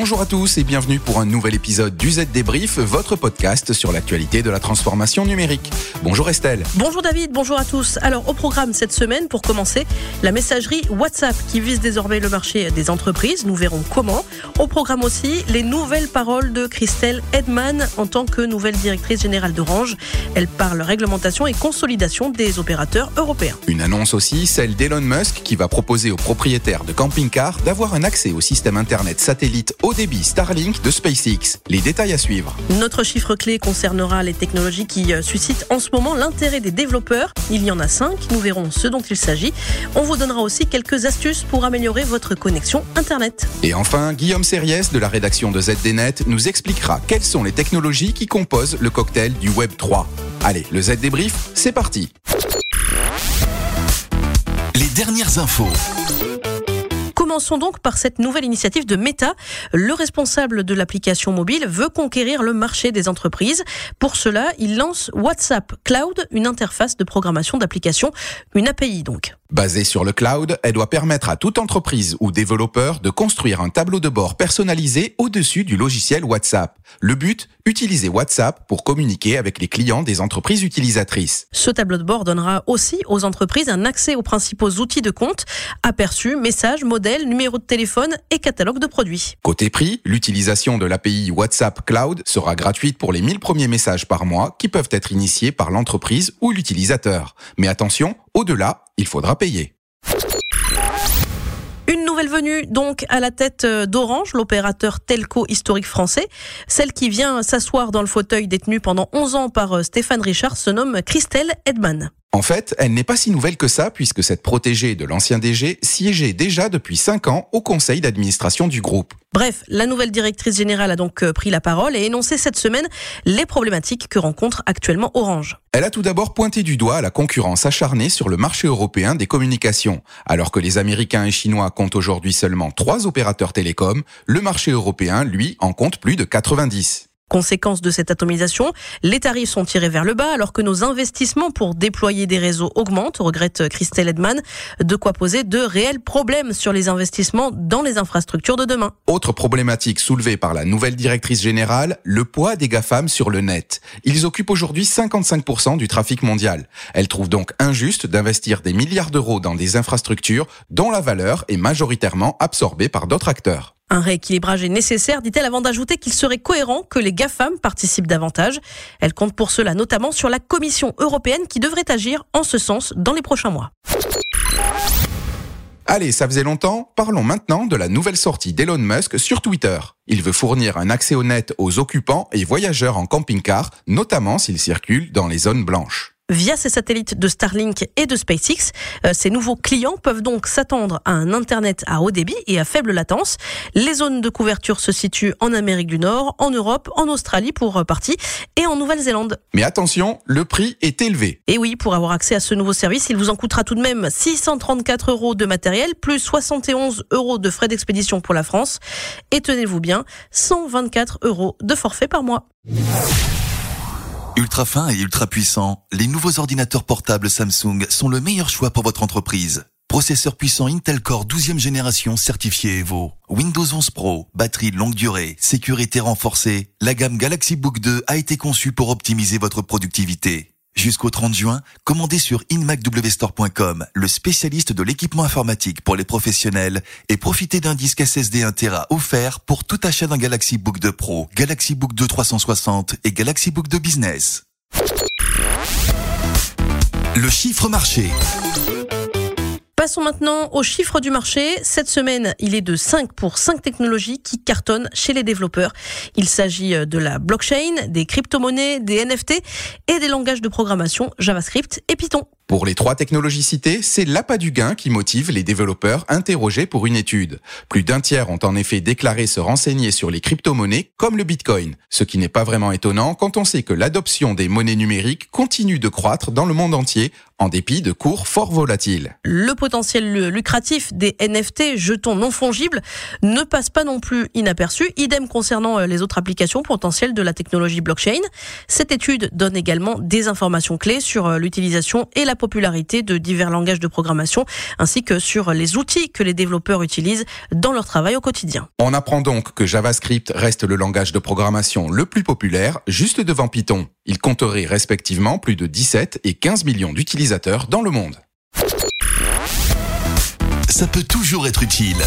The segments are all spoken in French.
Bonjour à tous et bienvenue pour un nouvel épisode du Z Débrief, votre podcast sur l'actualité de la transformation numérique. Bonjour Estelle. Bonjour David, bonjour à tous. Alors au programme cette semaine, pour commencer, la messagerie WhatsApp qui vise désormais le marché des entreprises. Nous verrons comment. Au programme aussi, les nouvelles paroles de Christelle Edman en tant que nouvelle directrice générale d'Orange. Elle parle réglementation et consolidation des opérateurs européens. Une annonce aussi, celle d'Elon Musk qui va proposer aux propriétaires de camping-cars d'avoir un accès au système internet satellite haut débit Starlink de SpaceX. Les détails à suivre. Notre chiffre clé concernera les technologies qui euh, suscitent en ce moment l'intérêt des développeurs. Il y en a cinq. Nous verrons ce dont il s'agit. On vous donnera aussi quelques astuces pour améliorer votre connexion Internet. Et enfin, Guillaume Sériès de la rédaction de ZDNet nous expliquera quelles sont les technologies qui composent le cocktail du Web 3. Allez, le Z débrief, c'est parti. Les dernières infos. Commençons donc par cette nouvelle initiative de Meta. Le responsable de l'application mobile veut conquérir le marché des entreprises. Pour cela, il lance WhatsApp Cloud, une interface de programmation d'application, une API donc. Basée sur le cloud, elle doit permettre à toute entreprise ou développeur de construire un tableau de bord personnalisé au-dessus du logiciel WhatsApp. Le but, utiliser WhatsApp pour communiquer avec les clients des entreprises utilisatrices. Ce tableau de bord donnera aussi aux entreprises un accès aux principaux outils de compte, aperçus, messages, modèles, numéros de téléphone et catalogue de produits. Côté prix, l'utilisation de l'API WhatsApp Cloud sera gratuite pour les 1000 premiers messages par mois qui peuvent être initiés par l'entreprise ou l'utilisateur. Mais attention, au-delà, il faudra payer. Une nouvelle venue donc à la tête euh, d'Orange, l'opérateur telco historique français. Celle qui vient s'asseoir dans le fauteuil détenu pendant 11 ans par euh, Stéphane Richard se nomme Christelle Edman. En fait, elle n'est pas si nouvelle que ça puisque cette protégée de l'ancien DG siégeait déjà depuis 5 ans au conseil d'administration du groupe. Bref, la nouvelle directrice générale a donc euh, pris la parole et énoncé cette semaine les problématiques que rencontre actuellement Orange. Elle a tout d'abord pointé du doigt la concurrence acharnée sur le marché européen des communications. Alors que les Américains et Chinois comptent aujourd'hui seulement 3 opérateurs télécoms, le marché européen, lui, en compte plus de 90. Conséquence de cette atomisation, les tarifs sont tirés vers le bas alors que nos investissements pour déployer des réseaux augmentent, regrette Christelle Edman, de quoi poser de réels problèmes sur les investissements dans les infrastructures de demain. Autre problématique soulevée par la nouvelle directrice générale, le poids des GAFAM sur le net. Ils occupent aujourd'hui 55% du trafic mondial. Elle trouve donc injuste d'investir des milliards d'euros dans des infrastructures dont la valeur est majoritairement absorbée par d'autres acteurs. Un rééquilibrage est nécessaire, dit-elle, avant d'ajouter qu'il serait cohérent que les GAFAM participent davantage. Elle compte pour cela notamment sur la Commission européenne qui devrait agir en ce sens dans les prochains mois. Allez, ça faisait longtemps, parlons maintenant de la nouvelle sortie d'Elon Musk sur Twitter. Il veut fournir un accès net aux occupants et voyageurs en camping-car, notamment s'ils circulent dans les zones blanches. Via ces satellites de Starlink et de SpaceX, euh, ces nouveaux clients peuvent donc s'attendre à un Internet à haut débit et à faible latence. Les zones de couverture se situent en Amérique du Nord, en Europe, en Australie pour partie et en Nouvelle-Zélande. Mais attention, le prix est élevé. Et oui, pour avoir accès à ce nouveau service, il vous en coûtera tout de même 634 euros de matériel, plus 71 euros de frais d'expédition pour la France. Et tenez-vous bien, 124 euros de forfait par mois. Ultra fin et ultra puissant, les nouveaux ordinateurs portables Samsung sont le meilleur choix pour votre entreprise. Processeur puissant Intel Core 12e génération certifié Evo, Windows 11 Pro, batterie longue durée, sécurité renforcée, la gamme Galaxy Book 2 a été conçue pour optimiser votre productivité. Jusqu'au 30 juin, commandez sur inmacwstore.com, le spécialiste de l'équipement informatique pour les professionnels, et profitez d'un disque SSD 1 Tera offert pour tout achat d'un Galaxy Book 2 Pro, Galaxy Book 2 360 et Galaxy Book 2 Business. Le chiffre marché. Passons maintenant aux chiffres du marché. Cette semaine, il est de 5 pour 5 technologies qui cartonnent chez les développeurs. Il s'agit de la blockchain, des crypto-monnaies, des NFT et des langages de programmation JavaScript et Python. Pour les trois technologies citées, c'est l'appât du gain qui motive les développeurs interrogés pour une étude. Plus d'un tiers ont en effet déclaré se renseigner sur les crypto-monnaies comme le Bitcoin, ce qui n'est pas vraiment étonnant quand on sait que l'adoption des monnaies numériques continue de croître dans le monde entier en dépit de cours fort volatiles. Le potentiel lucratif des NFT, jetons non fongibles, ne passe pas non plus inaperçu. Idem concernant les autres applications potentielles de la technologie blockchain. Cette étude donne également des informations clés sur l'utilisation et la popularité de divers langages de programmation, ainsi que sur les outils que les développeurs utilisent dans leur travail au quotidien. On apprend donc que JavaScript reste le langage de programmation le plus populaire, juste devant Python. Il compterait respectivement plus de 17 et 15 millions d'utilisateurs dans le monde. Ça peut toujours être utile.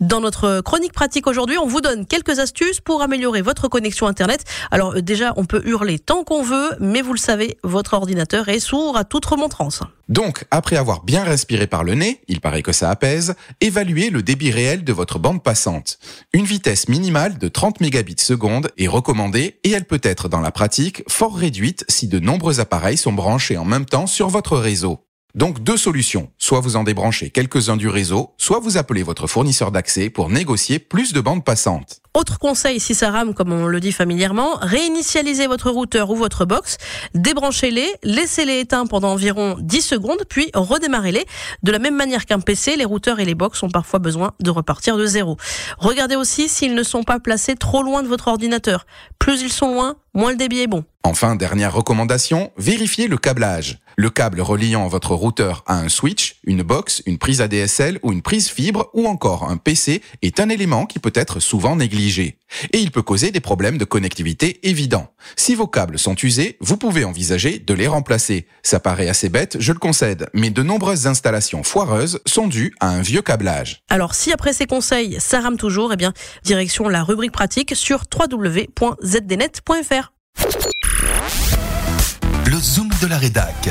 Dans notre chronique pratique aujourd'hui, on vous donne quelques astuces pour améliorer votre connexion Internet. Alors euh, déjà, on peut hurler tant qu'on veut, mais vous le savez, votre ordinateur est sourd à toute remontrance. Donc, après avoir bien respiré par le nez, il paraît que ça apaise, évaluez le débit réel de votre bande passante. Une vitesse minimale de 30 mégabits seconde est recommandée et elle peut être dans la pratique fort réduite si de nombreux appareils sont branchés en même temps sur votre réseau. Donc deux solutions, soit vous en débranchez quelques-uns du réseau, soit vous appelez votre fournisseur d'accès pour négocier plus de bandes passantes. Autre conseil, si ça rame comme on le dit familièrement, réinitialisez votre routeur ou votre box, débranchez-les, laissez-les éteints pendant environ 10 secondes, puis redémarrez-les. De la même manière qu'un PC, les routeurs et les box ont parfois besoin de repartir de zéro. Regardez aussi s'ils ne sont pas placés trop loin de votre ordinateur. Plus ils sont loin, moins le débit est bon. Enfin, dernière recommandation, vérifiez le câblage. Le câble reliant votre routeur à un switch, une box, une prise ADSL ou une prise fibre ou encore un PC est un élément qui peut être souvent négligé. Et il peut causer des problèmes de connectivité évidents. Si vos câbles sont usés, vous pouvez envisager de les remplacer. Ça paraît assez bête, je le concède, mais de nombreuses installations foireuses sont dues à un vieux câblage. Alors si après ces conseils, ça rame toujours, eh bien, direction la rubrique pratique sur www.zdnet.fr. De la rédac.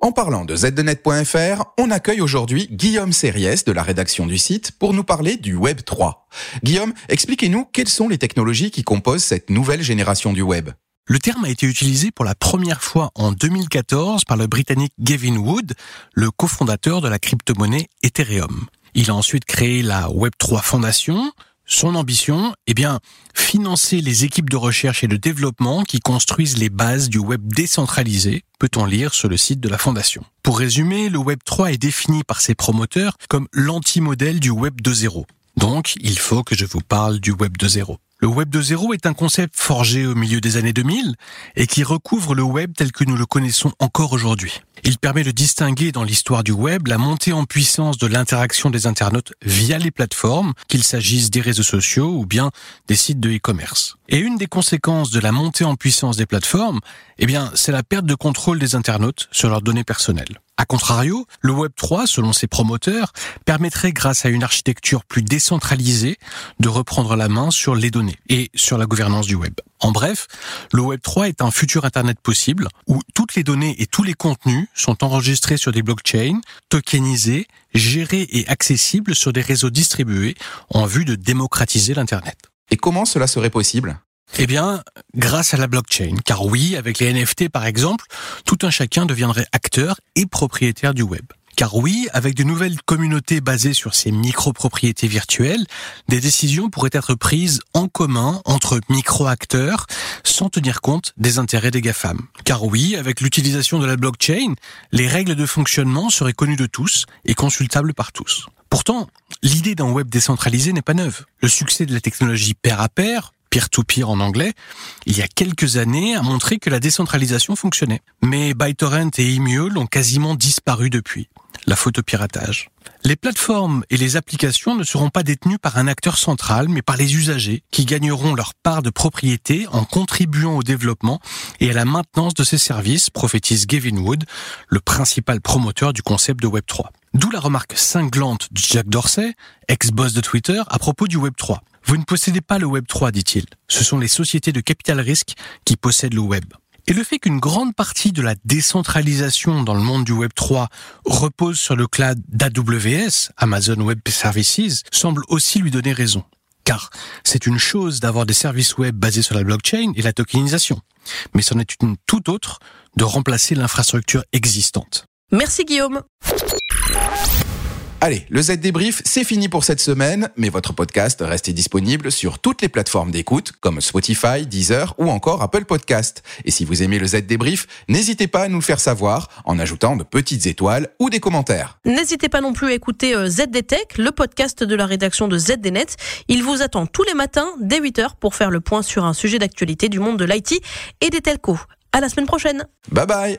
En parlant de zdnet.fr, on accueille aujourd'hui Guillaume Sériès de la rédaction du site pour nous parler du Web 3. Guillaume, expliquez-nous quelles sont les technologies qui composent cette nouvelle génération du Web. Le terme a été utilisé pour la première fois en 2014 par le Britannique Gavin Wood, le cofondateur de la crypto-monnaie Ethereum. Il a ensuite créé la Web3 Foundation, son ambition, eh bien, financer les équipes de recherche et de développement qui construisent les bases du web décentralisé, peut-on lire sur le site de la Fondation. Pour résumer, le Web 3 est défini par ses promoteurs comme l'anti-modèle du Web 2.0. Donc, il faut que je vous parle du Web 2.0. Le Web 2.0 est un concept forgé au milieu des années 2000 et qui recouvre le web tel que nous le connaissons encore aujourd'hui. Il permet de distinguer dans l'histoire du web la montée en puissance de l'interaction des internautes via les plateformes, qu'il s'agisse des réseaux sociaux ou bien des sites de e-commerce. Et une des conséquences de la montée en puissance des plateformes, eh bien, c'est la perte de contrôle des internautes sur leurs données personnelles. A contrario, le Web 3, selon ses promoteurs, permettrait, grâce à une architecture plus décentralisée, de reprendre la main sur les données et sur la gouvernance du web. En bref, le Web 3 est un futur Internet possible où toutes les données et tous les contenus sont enregistrés sur des blockchains, tokenisés, gérés et accessibles sur des réseaux distribués en vue de démocratiser l'Internet. Et comment cela serait possible? Eh bien, grâce à la blockchain. Car oui, avec les NFT par exemple, tout un chacun deviendrait acteur et propriétaire du web. Car oui, avec de nouvelles communautés basées sur ces micro-propriétés virtuelles, des décisions pourraient être prises en commun entre micro-acteurs sans tenir compte des intérêts des GAFAM. Car oui, avec l'utilisation de la blockchain, les règles de fonctionnement seraient connues de tous et consultables par tous. Pourtant, l'idée d'un web décentralisé n'est pas neuve. Le succès de la technologie pair à pair, peer-to-peer en anglais, il y a quelques années a montré que la décentralisation fonctionnait. Mais ByTorrent et Emule ont quasiment disparu depuis. La photopiratage. Les plateformes et les applications ne seront pas détenues par un acteur central, mais par les usagers, qui gagneront leur part de propriété en contribuant au développement et à la maintenance de ces services, prophétise Gavin Wood, le principal promoteur du concept de Web3. D'où la remarque cinglante de Jack Dorsey, ex-boss de Twitter, à propos du Web3. Vous ne possédez pas le Web 3, dit-il. Ce sont les sociétés de capital risque qui possèdent le Web. Et le fait qu'une grande partie de la décentralisation dans le monde du Web 3 repose sur le cloud d'AWS, Amazon Web Services, semble aussi lui donner raison. Car c'est une chose d'avoir des services web basés sur la blockchain et la tokenisation, mais c'en est une toute autre de remplacer l'infrastructure existante. Merci Guillaume. Allez, le Z débrief, c'est fini pour cette semaine, mais votre podcast reste disponible sur toutes les plateformes d'écoute comme Spotify, Deezer ou encore Apple Podcast. Et si vous aimez le Z débrief, n'hésitez pas à nous le faire savoir en ajoutant de petites étoiles ou des commentaires. N'hésitez pas non plus à écouter euh, ZDTech, le podcast de la rédaction de ZDNet. Il vous attend tous les matins dès 8h pour faire le point sur un sujet d'actualité du monde de l'IT et des telcos. À la semaine prochaine. Bye bye.